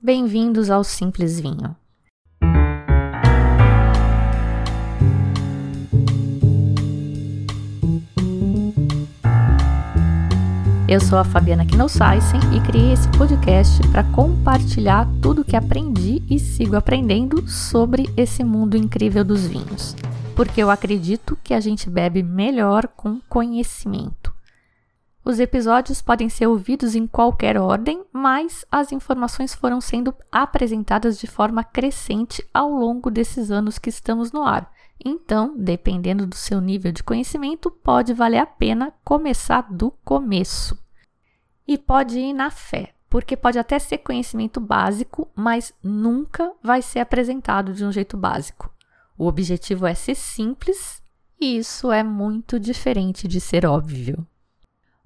Bem-vindos ao Simples Vinho. Eu sou a Fabiana Knossaisen e criei esse podcast para compartilhar tudo que aprendi e sigo aprendendo sobre esse mundo incrível dos vinhos. Porque eu acredito que a gente bebe melhor com conhecimento. Os episódios podem ser ouvidos em qualquer ordem, mas as informações foram sendo apresentadas de forma crescente ao longo desses anos que estamos no ar. Então, dependendo do seu nível de conhecimento, pode valer a pena começar do começo. E pode ir na fé, porque pode até ser conhecimento básico, mas nunca vai ser apresentado de um jeito básico. O objetivo é ser simples e isso é muito diferente de ser óbvio.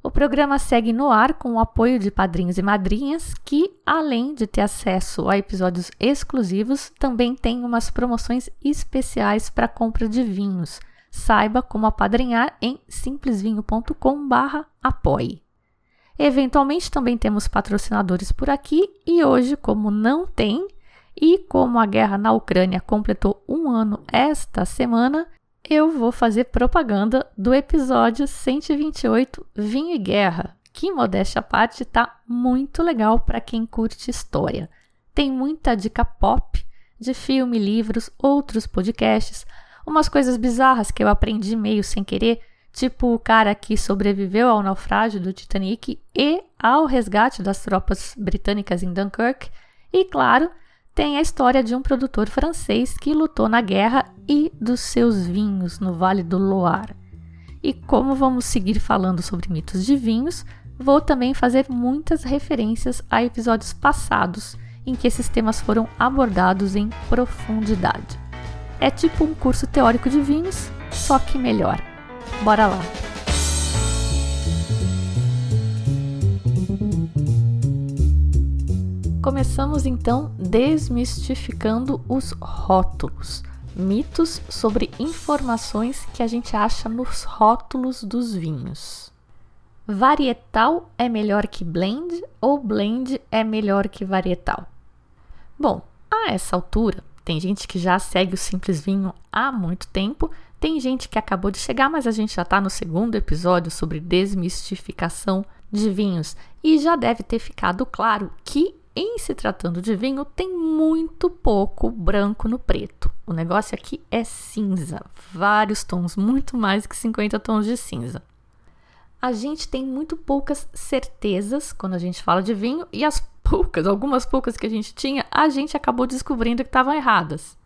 O programa segue no ar com o apoio de padrinhos e madrinhas que, além de ter acesso a episódios exclusivos, também tem umas promoções especiais para compra de vinhos. Saiba como apadrinhar em simplesvinho.com/apoie. Eventualmente também temos patrocinadores por aqui e hoje, como não tem, e como a guerra na Ucrânia completou um ano esta semana, eu vou fazer propaganda do episódio 128 Vinho e Guerra, que, modéstia à parte, tá muito legal para quem curte história. Tem muita dica pop de filme, livros, outros podcasts, umas coisas bizarras que eu aprendi meio sem querer, tipo o cara que sobreviveu ao naufrágio do Titanic e ao resgate das tropas britânicas em Dunkirk, e claro, tem a história de um produtor francês que lutou na guerra e dos seus vinhos no Vale do Loire. E como vamos seguir falando sobre mitos de vinhos, vou também fazer muitas referências a episódios passados em que esses temas foram abordados em profundidade. É tipo um curso teórico de vinhos, só que melhor. Bora lá! Começamos então desmistificando os rótulos, mitos sobre informações que a gente acha nos rótulos dos vinhos. Varietal é melhor que blend ou blend é melhor que varietal? Bom, a essa altura, tem gente que já segue o Simples Vinho há muito tempo, tem gente que acabou de chegar, mas a gente já está no segundo episódio sobre desmistificação de vinhos e já deve ter ficado claro que em se tratando de vinho, tem muito pouco branco no preto. O negócio aqui é cinza, vários tons, muito mais que 50 tons de cinza. A gente tem muito poucas certezas quando a gente fala de vinho e as poucas, algumas poucas que a gente tinha, a gente acabou descobrindo que estavam erradas.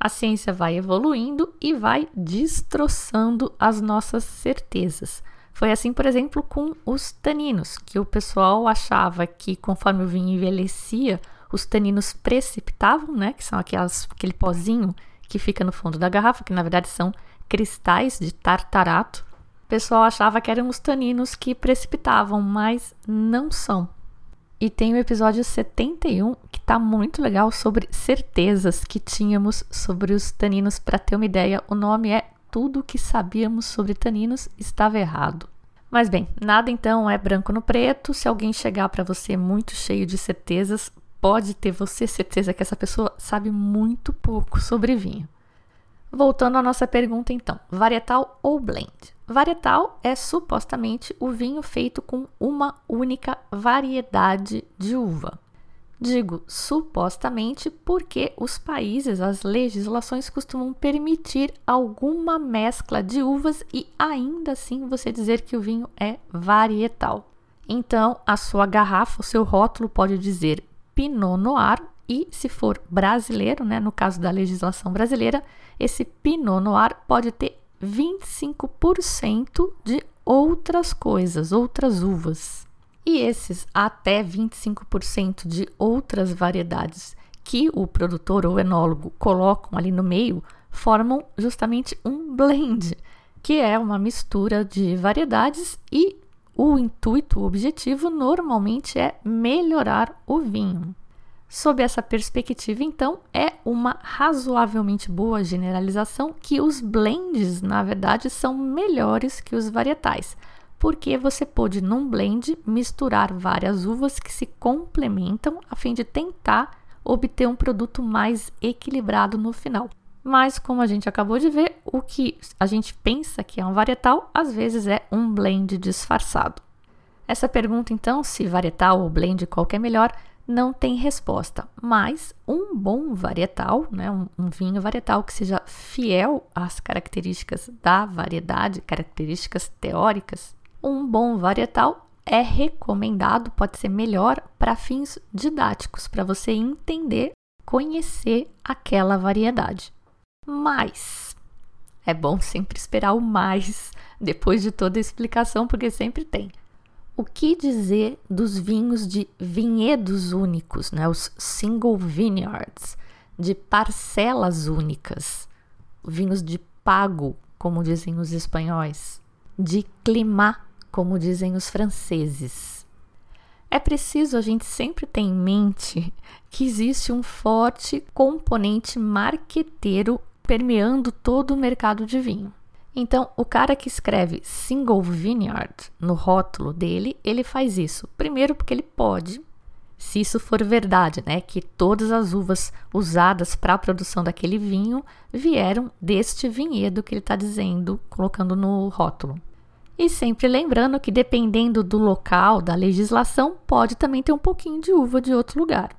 A ciência vai evoluindo e vai destroçando as nossas certezas. Foi assim, por exemplo, com os taninos, que o pessoal achava que conforme o vinho envelhecia, os taninos precipitavam, né? Que são aquelas, aquele pozinho que fica no fundo da garrafa, que na verdade são cristais de tartarato. O pessoal achava que eram os taninos que precipitavam, mas não são. E tem o episódio 71 que tá muito legal sobre certezas que tínhamos sobre os taninos. Para ter uma ideia, o nome é tudo o que sabíamos sobre taninos estava errado. Mas bem, nada então é branco no preto. Se alguém chegar para você muito cheio de certezas, pode ter você certeza que essa pessoa sabe muito pouco sobre vinho. Voltando à nossa pergunta então, varietal ou blend? Varietal é supostamente o vinho feito com uma única variedade de uva. Digo supostamente porque os países, as legislações costumam permitir alguma mescla de uvas e ainda assim você dizer que o vinho é varietal. Então, a sua garrafa, o seu rótulo pode dizer Pinot Noir e, se for brasileiro, né, no caso da legislação brasileira, esse Pinot Noir pode ter 25% de outras coisas, outras uvas. E esses até 25% de outras variedades que o produtor ou enólogo colocam ali no meio formam justamente um blend, que é uma mistura de variedades e o intuito, o objetivo normalmente é melhorar o vinho. Sob essa perspectiva, então, é uma razoavelmente boa generalização que os blends, na verdade, são melhores que os varietais porque você pode, num blend, misturar várias uvas que se complementam a fim de tentar obter um produto mais equilibrado no final. Mas, como a gente acabou de ver, o que a gente pensa que é um varietal, às vezes é um blend disfarçado. Essa pergunta, então, se varietal ou blend qual é melhor, não tem resposta. Mas um bom varietal, né, um, um vinho varietal que seja fiel às características da variedade, características teóricas, um bom varietal é recomendado, pode ser melhor para fins didáticos, para você entender, conhecer aquela variedade. Mas é bom sempre esperar o mais depois de toda a explicação, porque sempre tem. O que dizer dos vinhos de vinhedos únicos, né? os single vineyards, de parcelas únicas, vinhos de pago, como dizem os espanhóis, de climat, como dizem os franceses. É preciso a gente sempre ter em mente que existe um forte componente marqueteiro permeando todo o mercado de vinho. Então, o cara que escreve single vineyard no rótulo dele, ele faz isso. Primeiro, porque ele pode, se isso for verdade, né, que todas as uvas usadas para a produção daquele vinho vieram deste vinhedo que ele está dizendo, colocando no rótulo. E sempre lembrando que, dependendo do local, da legislação, pode também ter um pouquinho de uva de outro lugar.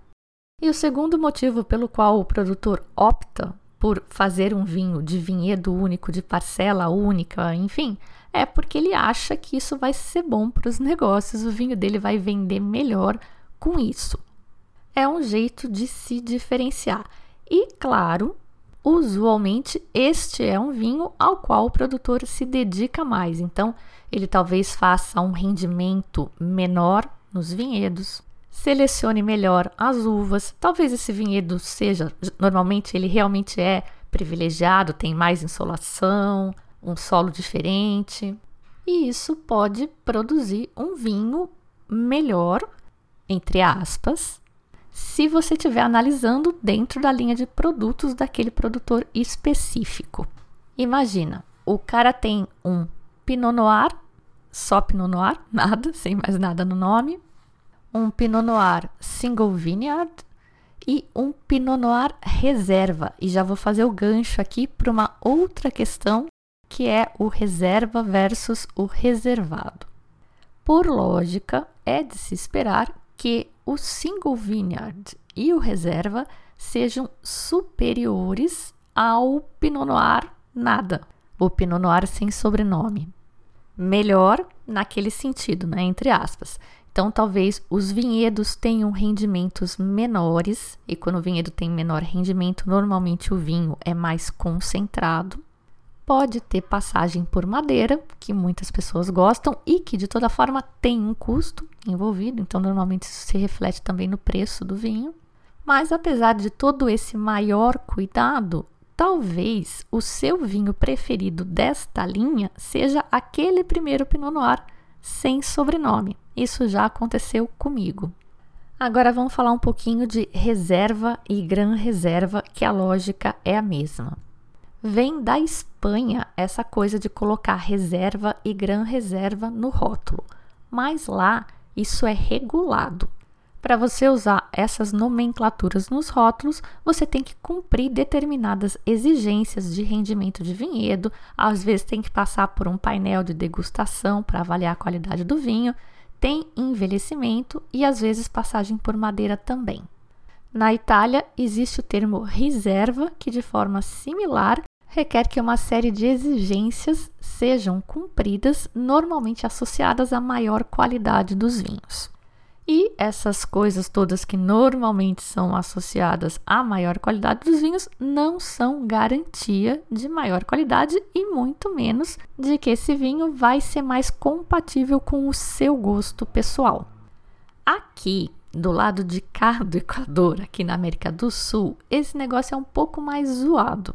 E o segundo motivo pelo qual o produtor opta por fazer um vinho de vinhedo único, de parcela única, enfim, é porque ele acha que isso vai ser bom para os negócios, o vinho dele vai vender melhor com isso. É um jeito de se diferenciar. E, claro, usualmente este é um vinho ao qual o produtor se dedica mais. Então, ele talvez faça um rendimento menor nos vinhedos, selecione melhor as uvas. Talvez esse vinhedo seja, normalmente ele realmente é privilegiado, tem mais insolação, um solo diferente, e isso pode produzir um vinho melhor, entre aspas, se você estiver analisando dentro da linha de produtos daquele produtor específico. Imagina, o cara tem um Pinot Noir, só Pinot Noir, nada, sem mais nada no nome, um Pinot Noir Single Vineyard e um Pinot Noir Reserva. E já vou fazer o gancho aqui para uma outra questão, que é o reserva versus o reservado. Por lógica, é de se esperar que o Single Vineyard e o reserva sejam superiores ao Pinot Noir nada, o Pinot Noir sem sobrenome. Melhor naquele sentido, né, entre aspas. Então, talvez os vinhedos tenham rendimentos menores, e quando o vinhedo tem menor rendimento, normalmente o vinho é mais concentrado. Pode ter passagem por madeira, que muitas pessoas gostam e que de toda forma tem um custo envolvido, então normalmente isso se reflete também no preço do vinho. Mas apesar de todo esse maior cuidado, talvez o seu vinho preferido desta linha seja aquele primeiro Pinot Noir sem sobrenome. Isso já aconteceu comigo. Agora vamos falar um pouquinho de reserva e gran reserva, que a lógica é a mesma. Vem da Espanha essa coisa de colocar reserva e gran reserva no rótulo, mas lá isso é regulado. Para você usar essas nomenclaturas nos rótulos, você tem que cumprir determinadas exigências de rendimento de vinhedo, às vezes tem que passar por um painel de degustação para avaliar a qualidade do vinho, tem envelhecimento e às vezes passagem por madeira também. Na Itália, existe o termo reserva, que de forma similar requer que uma série de exigências sejam cumpridas, normalmente associadas à maior qualidade dos vinhos. E essas coisas todas que normalmente são associadas à maior qualidade dos vinhos não são garantia de maior qualidade e muito menos de que esse vinho vai ser mais compatível com o seu gosto pessoal. Aqui, do lado de cá do Equador, aqui na América do Sul, esse negócio é um pouco mais zoado.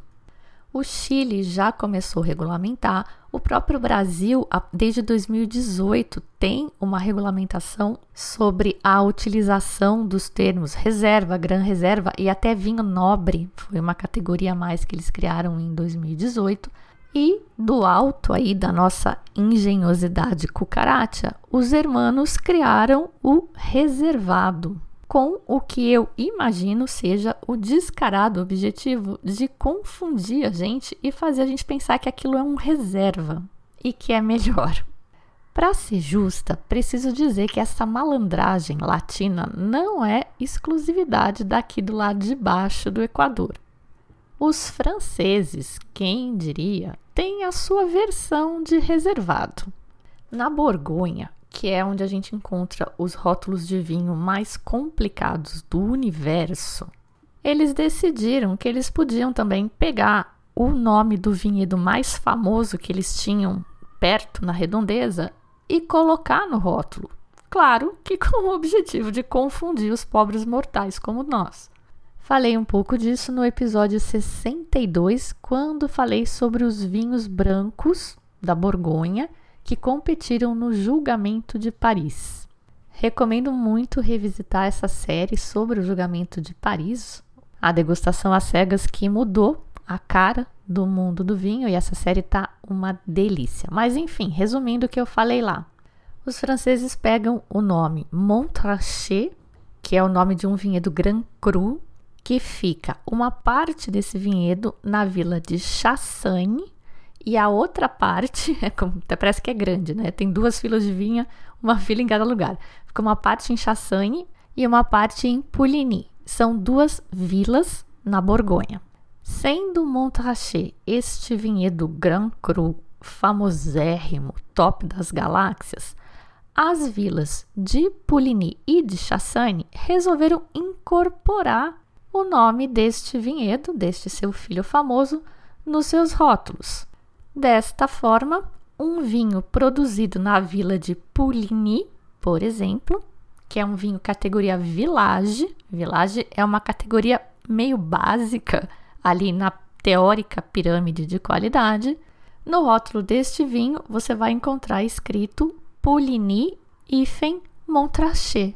O Chile já começou a regulamentar, o próprio Brasil, desde 2018, tem uma regulamentação sobre a utilização dos termos reserva, gran reserva e até vinho nobre, foi uma categoria a mais que eles criaram em 2018. E do alto aí da nossa engenhosidade cucaracha, os hermanos criaram o reservado, com o que eu imagino seja o descarado objetivo de confundir a gente e fazer a gente pensar que aquilo é um reserva e que é melhor. Para ser justa, preciso dizer que essa malandragem latina não é exclusividade daqui do lado de baixo do Equador. Os franceses, quem diria, têm a sua versão de reservado. Na Borgonha, que é onde a gente encontra os rótulos de vinho mais complicados do universo, eles decidiram que eles podiam também pegar o nome do vinhedo mais famoso que eles tinham perto na redondeza e colocar no rótulo. Claro que com o objetivo de confundir os pobres mortais como nós. Falei um pouco disso no episódio 62, quando falei sobre os vinhos brancos da Borgonha que competiram no julgamento de Paris. Recomendo muito revisitar essa série sobre o julgamento de Paris, a degustação às cegas que mudou a cara do mundo do vinho e essa série tá uma delícia. Mas enfim, resumindo o que eu falei lá. Os franceses pegam o nome Montrachet, que é o nome de um vinhedo Grand Cru, que fica uma parte desse vinhedo na vila de Chassagne e a outra parte, é como, até parece que é grande, né? Tem duas filas de vinha, uma fila em cada lugar. Fica uma parte em Chassagne e uma parte em Pouligny. São duas vilas na Borgonha. Sendo Montrachet este vinhedo Grand Cru famosérrimo, top das galáxias, as vilas de Pouligny e de Chassagne resolveram incorporar o nome deste vinhedo, deste seu filho famoso, nos seus rótulos. Desta forma, um vinho produzido na vila de Pouligny, por exemplo, que é um vinho categoria Village, Village é uma categoria meio básica ali na teórica pirâmide de qualidade. No rótulo deste vinho, você vai encontrar escrito Pouligny Ifen Montrachet.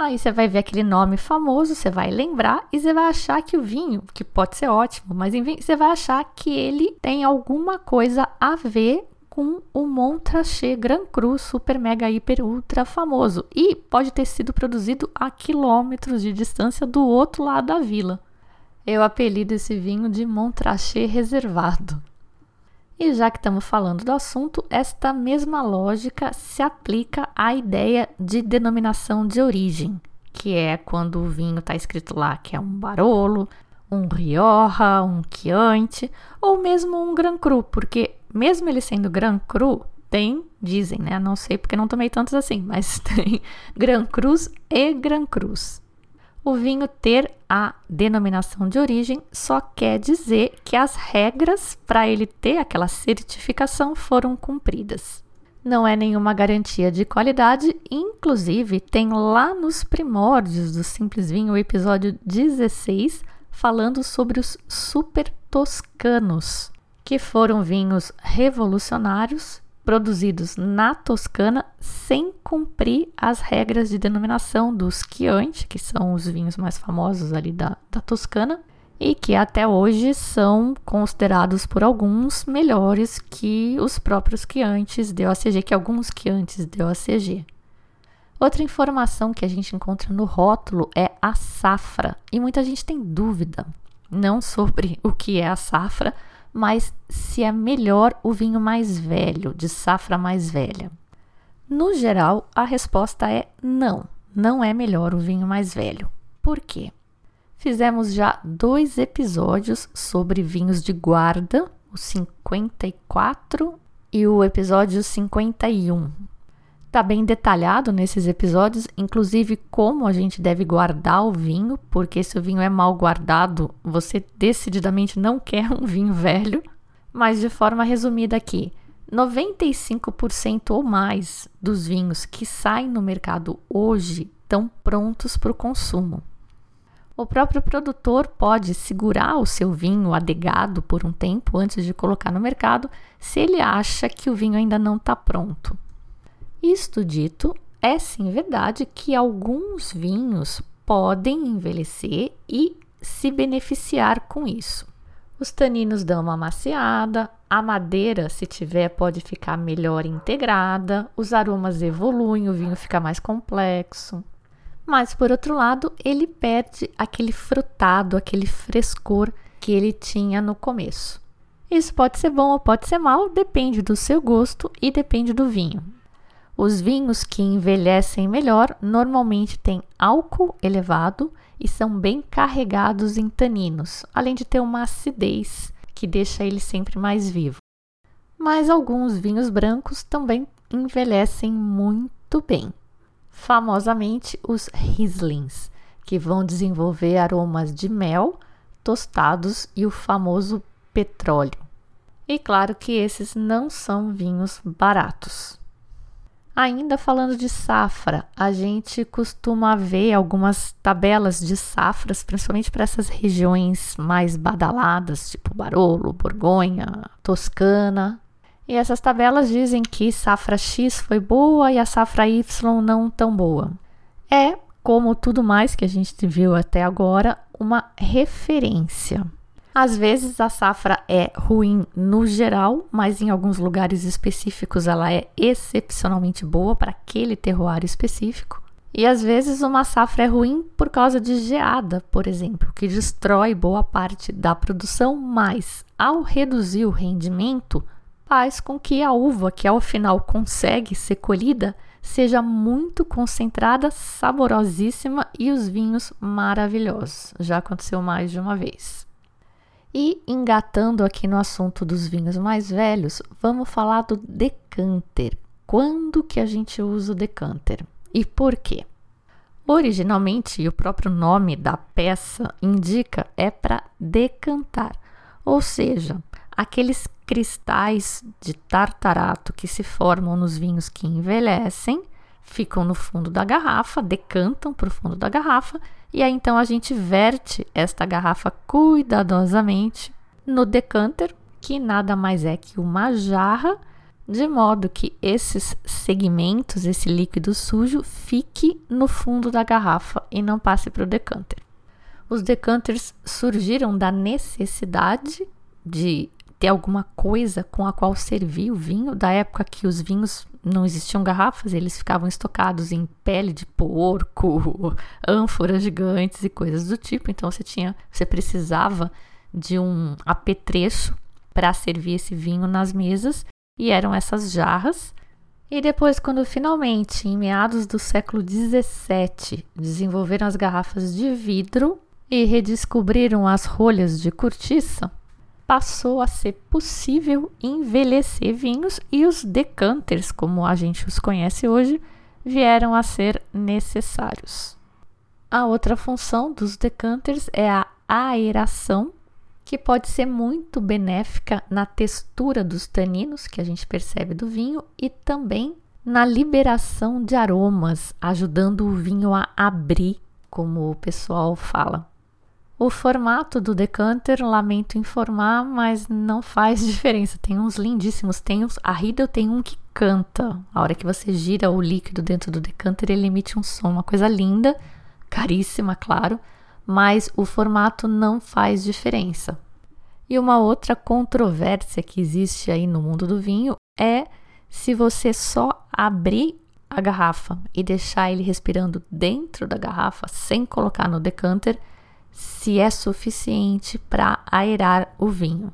Aí você vai ver aquele nome famoso, você vai lembrar e você vai achar que o vinho, que pode ser ótimo, mas você vai achar que ele tem alguma coisa a ver com o Montrachet Grand Cru super mega hiper ultra famoso e pode ter sido produzido a quilômetros de distância do outro lado da vila. Eu apelido esse vinho de Montrachet reservado. E já que estamos falando do assunto, esta mesma lógica se aplica à ideia de denominação de origem, que é quando o vinho está escrito lá que é um Barolo, um Rioja, um Chianti ou mesmo um Gran Cru, porque mesmo ele sendo Gran Cru, tem, dizem, né? Não sei porque não tomei tantos assim, mas tem Gran Cruz e Gran Cruz. O vinho ter a denominação de origem só quer dizer que as regras para ele ter aquela certificação foram cumpridas. Não é nenhuma garantia de qualidade, inclusive tem lá nos primórdios do Simples Vinho o episódio 16 falando sobre os super toscanos, que foram vinhos revolucionários produzidos na Toscana sem cumprir as regras de denominação dos Chianti, que são os vinhos mais famosos ali da, da Toscana, e que até hoje são considerados por alguns melhores que os próprios Chiantis DOCG, que alguns Chiantis DOCG. Outra informação que a gente encontra no rótulo é a safra, e muita gente tem dúvida não sobre o que é a safra, mas se é melhor o vinho mais velho, de safra mais velha. No geral, a resposta é não, não é melhor o vinho mais velho. Por quê? Fizemos já dois episódios sobre vinhos de guarda, o 54 e o episódio 51. Está bem detalhado nesses episódios, inclusive como a gente deve guardar o vinho, porque se o vinho é mal guardado, você decididamente não quer um vinho velho. Mas de forma resumida aqui, 95% ou mais dos vinhos que saem no mercado hoje estão prontos para o consumo. O próprio produtor pode segurar o seu vinho adegado por um tempo antes de colocar no mercado, se ele acha que o vinho ainda não está pronto. Isto dito, é sim verdade que alguns vinhos podem envelhecer e se beneficiar com isso. Os taninos dão uma maciada, a madeira, se tiver, pode ficar melhor integrada, os aromas evoluem, o vinho fica mais complexo. Mas, por outro lado, ele perde aquele frutado, aquele frescor que ele tinha no começo. Isso pode ser bom ou pode ser mal, depende do seu gosto e depende do vinho. Os vinhos que envelhecem melhor normalmente têm álcool elevado e são bem carregados em taninos, além de ter uma acidez que deixa ele sempre mais vivo. Mas alguns vinhos brancos também envelhecem muito bem, famosamente os Rieslings, que vão desenvolver aromas de mel, tostados e o famoso petróleo. E claro que esses não são vinhos baratos. Ainda falando de safra, a gente costuma ver algumas tabelas de safras, principalmente para essas regiões mais badaladas, tipo Barolo, Borgonha, Toscana. E essas tabelas dizem que safra X foi boa e a safra Y não tão boa. É, como tudo mais que a gente viu até agora, uma referência. Às vezes a safra é ruim no geral, mas em alguns lugares específicos ela é excepcionalmente boa para aquele terroir específico. E às vezes uma safra é ruim por causa de geada, por exemplo, que destrói boa parte da produção, mas ao reduzir o rendimento, faz com que a uva, que ao final consegue ser colhida, seja muito concentrada, saborosíssima e os vinhos maravilhosos. Já aconteceu mais de uma vez. E engatando aqui no assunto dos vinhos mais velhos, vamos falar do decanter. Quando que a gente usa o decanter e por quê? Originalmente, o próprio nome da peça indica é para decantar, ou seja, aqueles cristais de tartarato que se formam nos vinhos que envelhecem ficam no fundo da garrafa, decantam para o fundo da garrafa e aí então a gente verte esta garrafa cuidadosamente no decanter, que nada mais é que uma jarra, de modo que esses segmentos, esse líquido sujo, fique no fundo da garrafa e não passe para o decanter. Os decanters surgiram da necessidade de ter alguma coisa com a qual servir o vinho, da época que os vinhos não existiam garrafas, eles ficavam estocados em pele de porco, ânforas gigantes e coisas do tipo. Então você tinha, você precisava de um apetrecho para servir esse vinho nas mesas e eram essas jarras. E depois, quando finalmente, em meados do século XVII, desenvolveram as garrafas de vidro e redescobriram as rolhas de cortiça, passou a ser possível envelhecer vinhos e os decanters, como a gente os conhece hoje, vieram a ser necessários. A outra função dos decanters é a aeração, que pode ser muito benéfica na textura dos taninos que a gente percebe do vinho e também na liberação de aromas, ajudando o vinho a abrir, como o pessoal fala. O formato do decanter, lamento informar, mas não faz diferença. Tem uns lindíssimos. Tem uns, a Riedel tem um que canta. A hora que você gira o líquido dentro do decanter, ele emite um som, uma coisa linda, caríssima, claro, mas o formato não faz diferença. E uma outra controvérsia que existe aí no mundo do vinho é se você só abrir a garrafa e deixar ele respirando dentro da garrafa sem colocar no decanter, se é suficiente para aerar o vinho.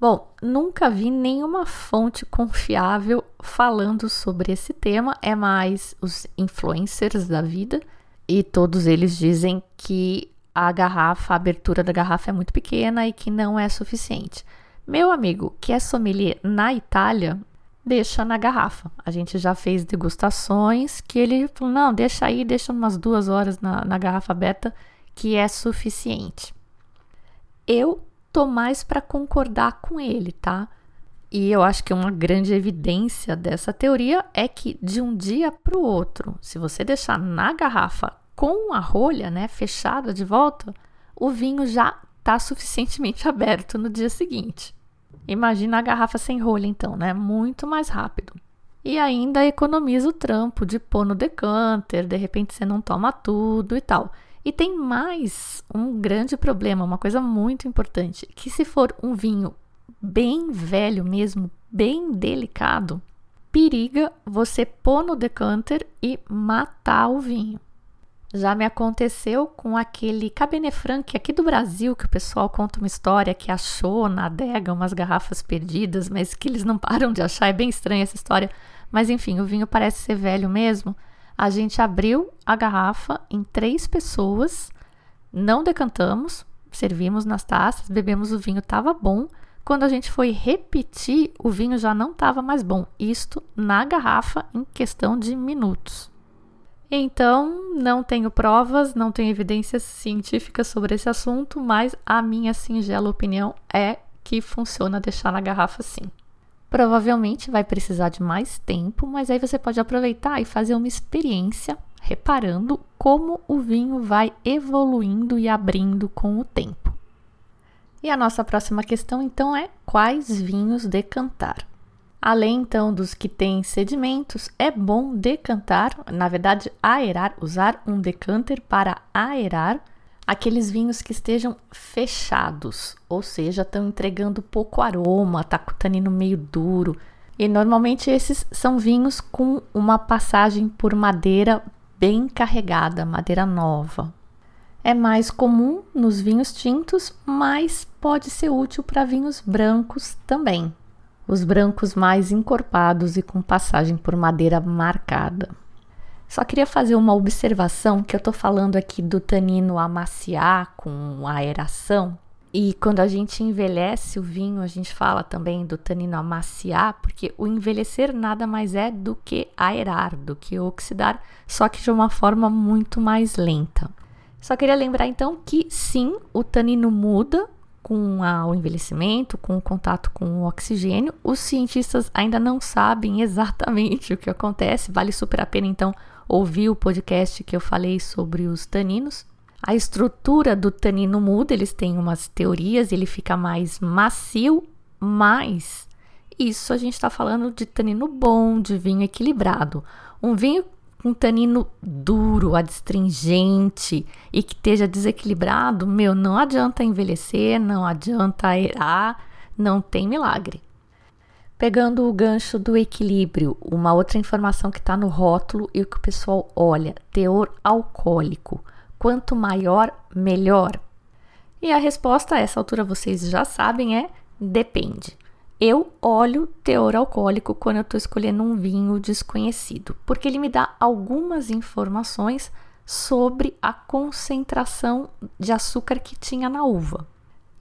Bom, nunca vi nenhuma fonte confiável falando sobre esse tema, é mais os influencers da vida, e todos eles dizem que a garrafa, a abertura da garrafa é muito pequena e que não é suficiente. Meu amigo, que é sommelier na Itália, deixa na garrafa. A gente já fez degustações que ele falou: não, deixa aí, deixa umas duas horas na, na garrafa aberta que é suficiente. Eu tô mais para concordar com ele, tá? E eu acho que uma grande evidência dessa teoria é que de um dia para o outro, se você deixar na garrafa com a rolha, né, fechada de volta, o vinho já está suficientemente aberto no dia seguinte. Imagina a garrafa sem rolha, então, né? Muito mais rápido. E ainda economiza o trampo de pôr no decanter, de repente você não toma tudo e tal. E tem mais um grande problema, uma coisa muito importante, que se for um vinho bem velho mesmo, bem delicado, periga você pôr no decanter e matar o vinho. Já me aconteceu com aquele Cabernet Franc aqui do Brasil, que o pessoal conta uma história que achou na adega umas garrafas perdidas, mas que eles não param de achar. É bem estranha essa história. Mas enfim, o vinho parece ser velho mesmo. A gente abriu a garrafa em três pessoas, não decantamos, servimos nas taças, bebemos o vinho, estava bom. Quando a gente foi repetir, o vinho já não estava mais bom. Isto na garrafa em questão de minutos. Então, não tenho provas, não tenho evidências científicas sobre esse assunto, mas a minha singela opinião é que funciona deixar na garrafa sim. Provavelmente vai precisar de mais tempo, mas aí você pode aproveitar e fazer uma experiência reparando como o vinho vai evoluindo e abrindo com o tempo. E a nossa próxima questão então é: quais vinhos decantar? Além então dos que têm sedimentos, é bom decantar, na verdade, aerar, usar um decanter para aerar aqueles vinhos que estejam fechados, ou seja, estão entregando pouco aroma, tá com o tanino meio duro. E normalmente esses são vinhos com uma passagem por madeira bem carregada, madeira nova. É mais comum nos vinhos tintos, mas pode ser útil para vinhos brancos também os brancos mais encorpados e com passagem por madeira marcada. Só queria fazer uma observação que eu estou falando aqui do tanino amaciar com aeração. E quando a gente envelhece o vinho, a gente fala também do tanino amaciar, porque o envelhecer nada mais é do que aerar, do que oxidar, só que de uma forma muito mais lenta. Só queria lembrar então que sim, o tanino muda com a, o envelhecimento, com o contato com o oxigênio. Os cientistas ainda não sabem exatamente o que acontece. Vale super a pena então ouvir o podcast que eu falei sobre os taninos. A estrutura do tanino muda, eles têm umas teorias, ele fica mais macio, mas isso a gente está falando de tanino bom, de vinho equilibrado. Um vinho um tanino duro, adstringente e que esteja desequilibrado, meu, não adianta envelhecer, não adianta aerar, não tem milagre. Pegando o gancho do equilíbrio, uma outra informação que está no rótulo e o que o pessoal olha: teor alcoólico. Quanto maior, melhor. E a resposta a essa altura vocês já sabem é depende. Eu olho teor alcoólico quando eu estou escolhendo um vinho desconhecido, porque ele me dá algumas informações sobre a concentração de açúcar que tinha na uva.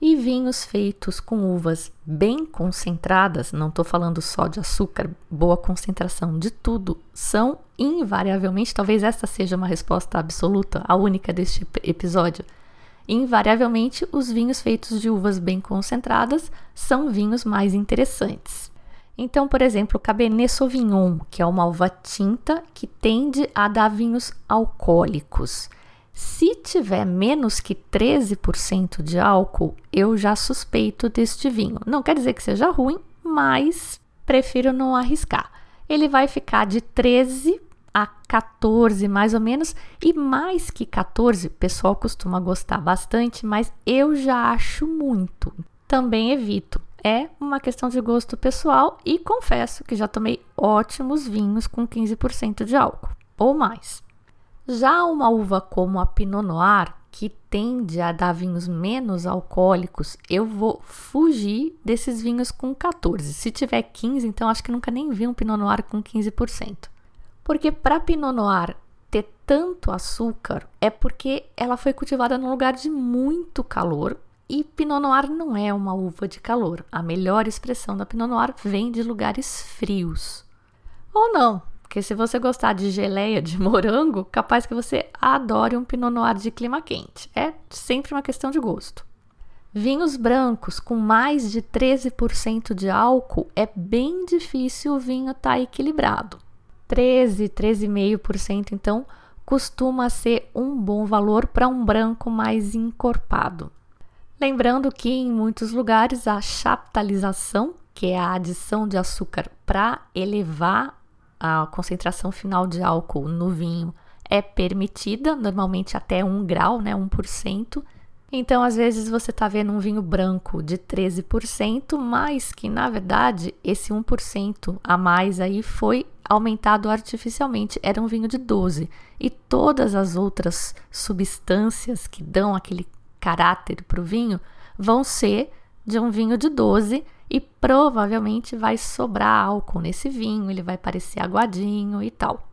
E vinhos feitos com uvas bem concentradas, não estou falando só de açúcar, boa concentração de tudo, são invariavelmente, talvez essa seja uma resposta absoluta, a única deste episódio, Invariavelmente, os vinhos feitos de uvas bem concentradas são vinhos mais interessantes. Então, por exemplo, o Cabernet Sauvignon, que é uma uva tinta que tende a dar vinhos alcoólicos. Se tiver menos que 13% de álcool, eu já suspeito deste vinho. Não quer dizer que seja ruim, mas prefiro não arriscar. Ele vai ficar de 13 a 14 mais ou menos, e mais que 14, o pessoal costuma gostar bastante, mas eu já acho muito. Também evito. É uma questão de gosto pessoal e confesso que já tomei ótimos vinhos com 15% de álcool ou mais. Já uma uva como a Pinot Noir, que tende a dar vinhos menos alcoólicos, eu vou fugir desses vinhos com 14. Se tiver 15, então acho que nunca nem vi um Pinot Noir com 15%. Porque para Pinot Noir ter tanto açúcar é porque ela foi cultivada num lugar de muito calor e Pinot Noir não é uma uva de calor. A melhor expressão da Pinot Noir vem de lugares frios. Ou não, porque se você gostar de geleia de morango, capaz que você adore um Pinot Noir de clima quente. É sempre uma questão de gosto. Vinhos brancos com mais de 13% de álcool é bem difícil o vinho estar tá equilibrado. 13, 13,5%, então costuma ser um bom valor para um branco mais encorpado. Lembrando que em muitos lugares a chaptalização, que é a adição de açúcar para elevar a concentração final de álcool no vinho, é permitida, normalmente até 1 grau, né, 1%. Então, às vezes você está vendo um vinho branco de 13%, mas que na verdade esse 1% a mais aí foi aumentado artificialmente, era um vinho de 12. E todas as outras substâncias que dão aquele caráter para o vinho vão ser de um vinho de 12 e provavelmente vai sobrar álcool nesse vinho, ele vai parecer aguadinho e tal.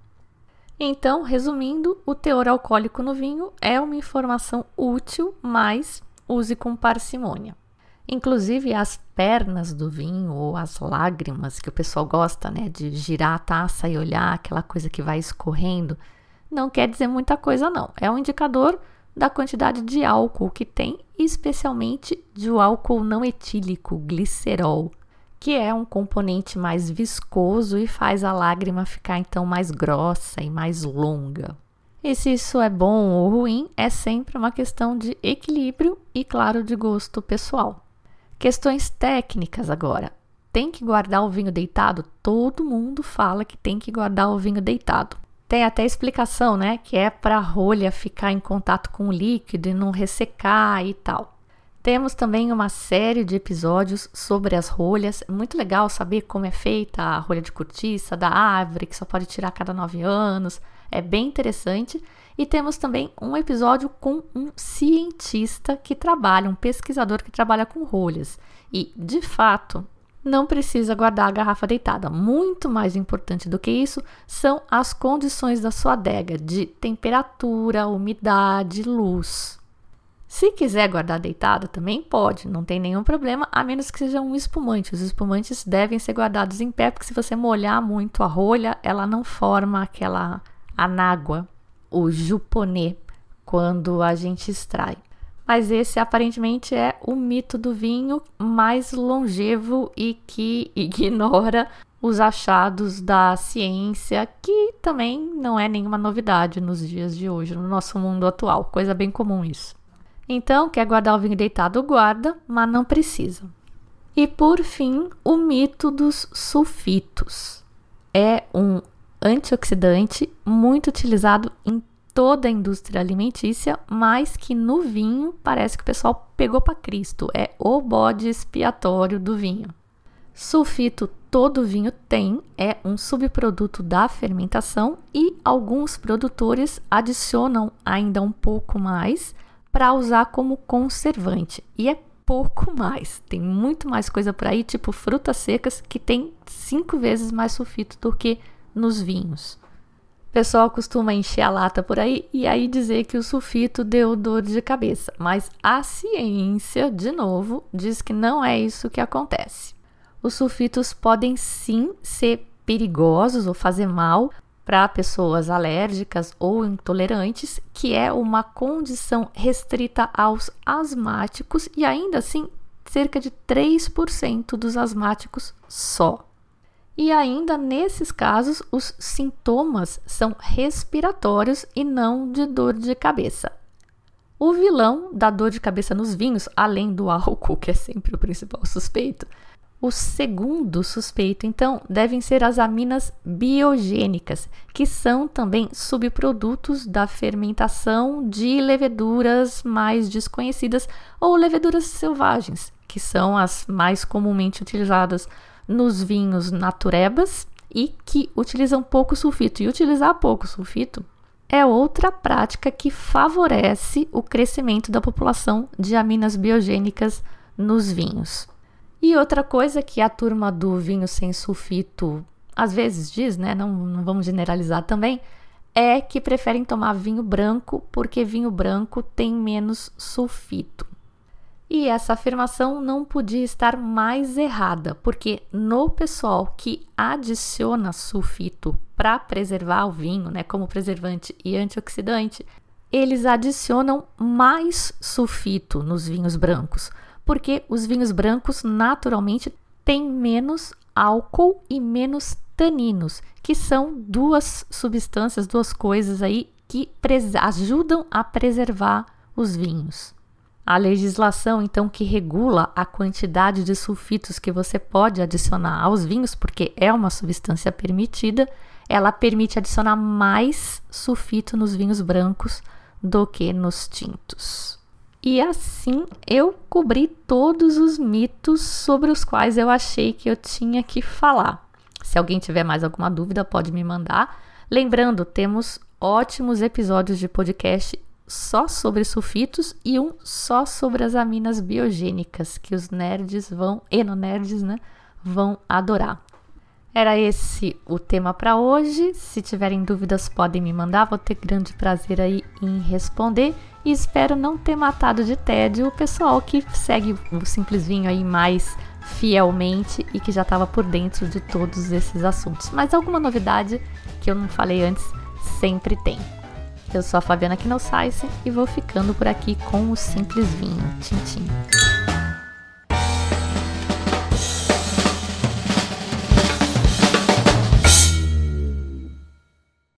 Então, resumindo, o teor alcoólico no vinho é uma informação útil, mas use com parcimônia. Inclusive as pernas do vinho ou as lágrimas que o pessoal gosta, né, de girar a taça e olhar aquela coisa que vai escorrendo, não quer dizer muita coisa não. É um indicador da quantidade de álcool que tem, especialmente de álcool não etílico, glicerol, que é um componente mais viscoso e faz a lágrima ficar então mais grossa e mais longa. E se isso é bom ou ruim, é sempre uma questão de equilíbrio e, claro, de gosto pessoal. Questões técnicas agora. Tem que guardar o vinho deitado? Todo mundo fala que tem que guardar o vinho deitado. Tem até explicação, né? Que é para a rolha ficar em contato com o líquido e não ressecar e tal. Temos também uma série de episódios sobre as rolhas. Muito legal saber como é feita a rolha de cortiça da árvore, que só pode tirar a cada nove anos. É bem interessante. E temos também um episódio com um cientista que trabalha, um pesquisador que trabalha com rolhas. E, de fato, não precisa guardar a garrafa deitada. Muito mais importante do que isso são as condições da sua adega de temperatura, umidade, luz. Se quiser guardar deitada, também pode, não tem nenhum problema, a menos que seja um espumante. Os espumantes devem ser guardados em pé, porque se você molhar muito a rolha, ela não forma aquela anágua, o juponê, quando a gente extrai. Mas esse aparentemente é o mito do vinho mais longevo e que ignora os achados da ciência, que também não é nenhuma novidade nos dias de hoje, no nosso mundo atual, coisa bem comum isso. Então, quer guardar o vinho deitado, guarda, mas não precisa. E por fim, o mito dos sulfitos. É um antioxidante muito utilizado em toda a indústria alimentícia, mas que no vinho parece que o pessoal pegou para Cristo. É o bode expiatório do vinho. Sulfito todo vinho tem, é um subproduto da fermentação e alguns produtores adicionam ainda um pouco mais para usar como conservante. E é pouco mais. Tem muito mais coisa por aí, tipo frutas secas, que tem cinco vezes mais sulfito do que nos vinhos. O pessoal costuma encher a lata por aí e aí dizer que o sulfito deu dor de cabeça, mas a ciência, de novo, diz que não é isso que acontece. Os sulfitos podem sim ser perigosos ou fazer mal, para pessoas alérgicas ou intolerantes, que é uma condição restrita aos asmáticos e ainda assim cerca de 3% dos asmáticos só. E ainda nesses casos, os sintomas são respiratórios e não de dor de cabeça. O vilão da dor de cabeça nos vinhos, além do álcool, que é sempre o principal suspeito, o segundo suspeito, então, devem ser as aminas biogênicas, que são também subprodutos da fermentação de leveduras mais desconhecidas ou leveduras selvagens, que são as mais comumente utilizadas nos vinhos naturebas e que utilizam pouco sulfito. E utilizar pouco sulfito é outra prática que favorece o crescimento da população de aminas biogênicas nos vinhos. E outra coisa que a turma do vinho sem sulfito às vezes diz, né? Não, não vamos generalizar também, é que preferem tomar vinho branco porque vinho branco tem menos sulfito. E essa afirmação não podia estar mais errada, porque no pessoal que adiciona sulfito para preservar o vinho, né, como preservante e antioxidante, eles adicionam mais sulfito nos vinhos brancos porque os vinhos brancos naturalmente têm menos álcool e menos taninos, que são duas substâncias, duas coisas aí que ajudam a preservar os vinhos. A legislação, então, que regula a quantidade de sulfitos que você pode adicionar aos vinhos, porque é uma substância permitida, ela permite adicionar mais sulfito nos vinhos brancos do que nos tintos. E assim eu cobri todos os mitos sobre os quais eu achei que eu tinha que falar. Se alguém tiver mais alguma dúvida, pode me mandar. Lembrando, temos ótimos episódios de podcast só sobre sulfitos e um só sobre as aminas biogênicas que os nerds vão, enonerds, né, vão adorar. Era esse o tema para hoje. Se tiverem dúvidas, podem me mandar. Vou ter grande prazer aí em responder. E espero não ter matado de tédio o pessoal que segue o Simples Vinho aí mais fielmente e que já estava por dentro de todos esses assuntos. Mas alguma novidade que eu não falei antes sempre tem. Eu sou a Fabiana Knossaisen e vou ficando por aqui com o Simples Vinho. Tchim, tchim.